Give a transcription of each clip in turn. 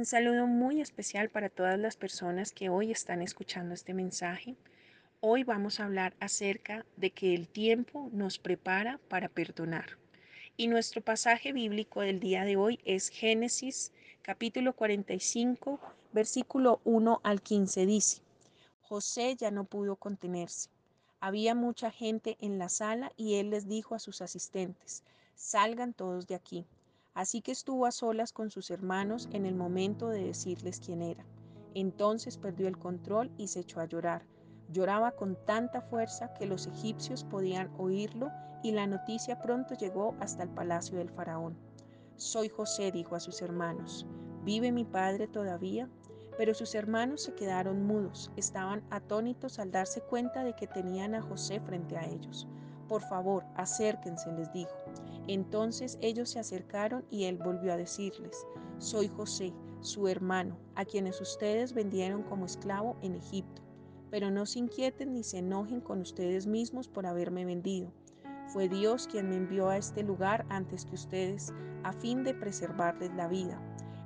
Un saludo muy especial para todas las personas que hoy están escuchando este mensaje. Hoy vamos a hablar acerca de que el tiempo nos prepara para perdonar. Y nuestro pasaje bíblico del día de hoy es Génesis capítulo 45, versículo 1 al 15 dice, José ya no pudo contenerse. Había mucha gente en la sala y él les dijo a sus asistentes, salgan todos de aquí. Así que estuvo a solas con sus hermanos en el momento de decirles quién era. Entonces perdió el control y se echó a llorar. Lloraba con tanta fuerza que los egipcios podían oírlo y la noticia pronto llegó hasta el palacio del faraón. Soy José, dijo a sus hermanos. ¿Vive mi padre todavía? Pero sus hermanos se quedaron mudos, estaban atónitos al darse cuenta de que tenían a José frente a ellos. Por favor, acérquense, les dijo. Entonces ellos se acercaron y él volvió a decirles, Soy José, su hermano, a quienes ustedes vendieron como esclavo en Egipto. Pero no se inquieten ni se enojen con ustedes mismos por haberme vendido. Fue Dios quien me envió a este lugar antes que ustedes, a fin de preservarles la vida.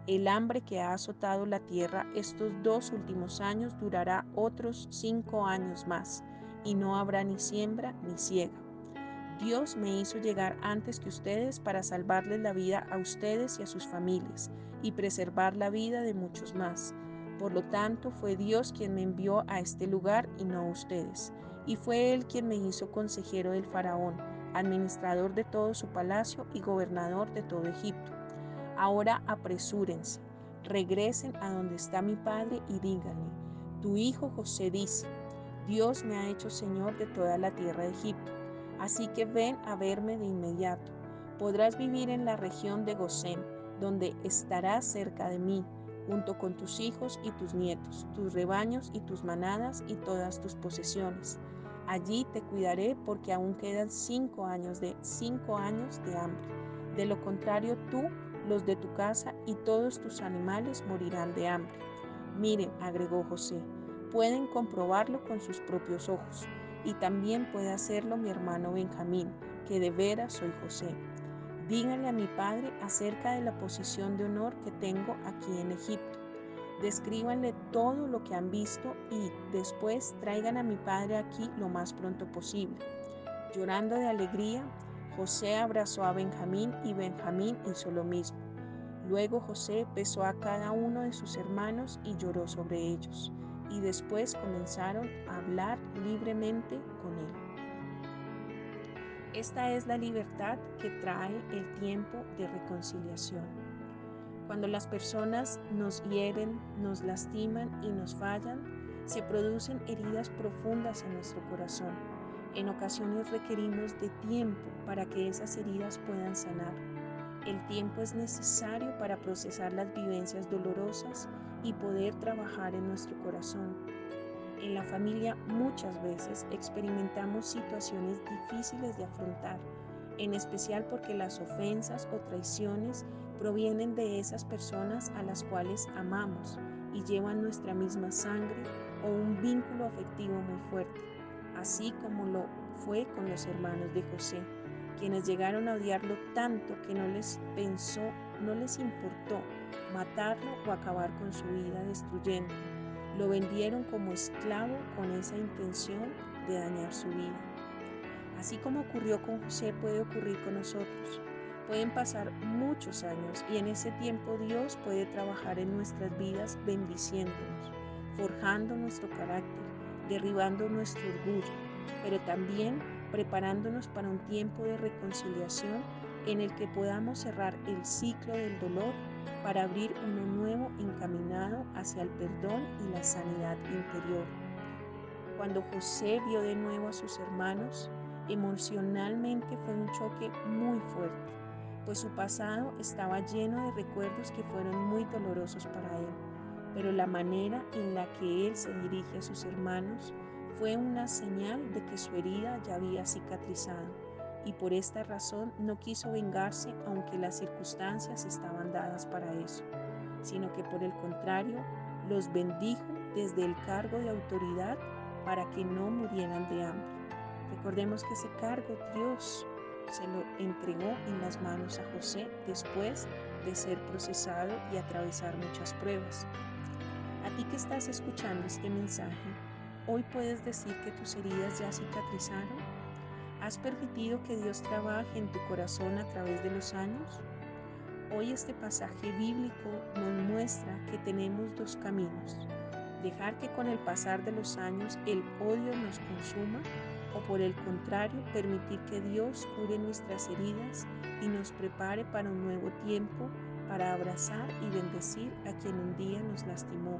El hambre que ha azotado la tierra estos dos últimos años durará otros cinco años más, y no habrá ni siembra ni siega. Dios me hizo llegar antes que ustedes para salvarles la vida a ustedes y a sus familias y preservar la vida de muchos más. Por lo tanto, fue Dios quien me envió a este lugar y no ustedes. Y fue Él quien me hizo consejero del faraón, administrador de todo su palacio y gobernador de todo Egipto. Ahora apresúrense, regresen a donde está mi padre y díganle, tu hijo José dice, Dios me ha hecho Señor de toda la tierra de Egipto Así que ven a verme de inmediato. Podrás vivir en la región de Gosén, donde estarás cerca de mí, junto con tus hijos y tus nietos, tus rebaños y tus manadas y todas tus posesiones. Allí te cuidaré porque aún quedan cinco años de cinco años de hambre. De lo contrario, tú, los de tu casa y todos tus animales morirán de hambre. Miren, agregó José, pueden comprobarlo con sus propios ojos y también puede hacerlo mi hermano Benjamín, que de veras soy José. Díganle a mi padre acerca de la posición de honor que tengo aquí en Egipto. Descríbanle todo lo que han visto y después traigan a mi padre aquí lo más pronto posible. Llorando de alegría, José abrazó a Benjamín y Benjamín hizo lo mismo. Luego José besó a cada uno de sus hermanos y lloró sobre ellos y después comenzaron a hablar libremente con él. Esta es la libertad que trae el tiempo de reconciliación. Cuando las personas nos hieren, nos lastiman y nos fallan, se producen heridas profundas en nuestro corazón. En ocasiones requerimos de tiempo para que esas heridas puedan sanar. El tiempo es necesario para procesar las vivencias dolorosas y poder trabajar en nuestro corazón. En la familia muchas veces experimentamos situaciones difíciles de afrontar, en especial porque las ofensas o traiciones provienen de esas personas a las cuales amamos y llevan nuestra misma sangre o un vínculo afectivo muy fuerte, así como lo fue con los hermanos de José, quienes llegaron a odiarlo tanto que no les pensó, no les importó matarlo o acabar con su vida destruyendo. Lo vendieron como esclavo con esa intención de dañar su vida. Así como ocurrió con José, puede ocurrir con nosotros. Pueden pasar muchos años y en ese tiempo Dios puede trabajar en nuestras vidas bendiciéndonos, forjando nuestro carácter, derribando nuestro orgullo, pero también preparándonos para un tiempo de reconciliación en el que podamos cerrar el ciclo del dolor para abrir uno nuevo encaminado hacia el perdón y la sanidad interior. Cuando José vio de nuevo a sus hermanos, emocionalmente fue un choque muy fuerte, pues su pasado estaba lleno de recuerdos que fueron muy dolorosos para él, pero la manera en la que él se dirige a sus hermanos fue una señal de que su herida ya había cicatrizado y por esta razón no quiso vengarse aunque las circunstancias estaban dadas para eso, sino que por el contrario los bendijo desde el cargo de autoridad para que no murieran de hambre. Recordemos que ese cargo Dios se lo entregó en las manos a José después de ser procesado y atravesar muchas pruebas. A ti que estás escuchando este mensaje, hoy puedes decir que tus heridas ya cicatrizaron. ¿Has permitido que Dios trabaje en tu corazón a través de los años? Hoy este pasaje bíblico nos muestra que tenemos dos caminos. Dejar que con el pasar de los años el odio nos consuma o por el contrario permitir que Dios cure nuestras heridas y nos prepare para un nuevo tiempo para abrazar y bendecir a quien un día nos lastimó.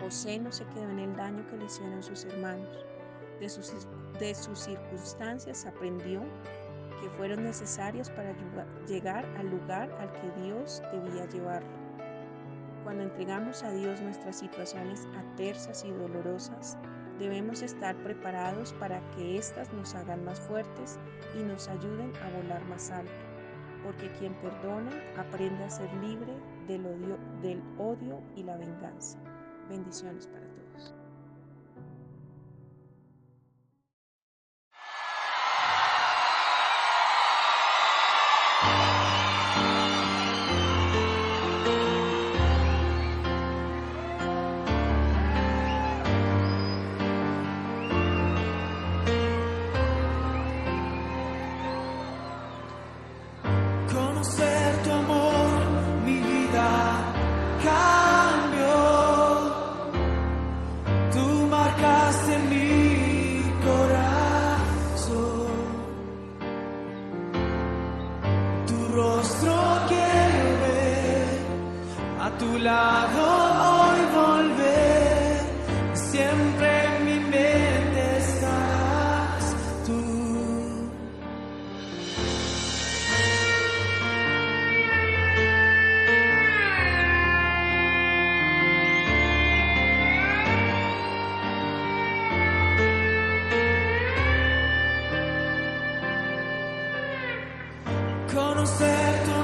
José no se quedó en el daño que le hicieron sus hermanos. De sus, de sus circunstancias aprendió que fueron necesarias para llegar al lugar al que Dios debía llevarlo. Cuando entregamos a Dios nuestras situaciones adversas y dolorosas, debemos estar preparados para que éstas nos hagan más fuertes y nos ayuden a volar más alto, porque quien perdona aprende a ser libre del odio, del odio y la venganza. Bendiciones para todos. con un certo.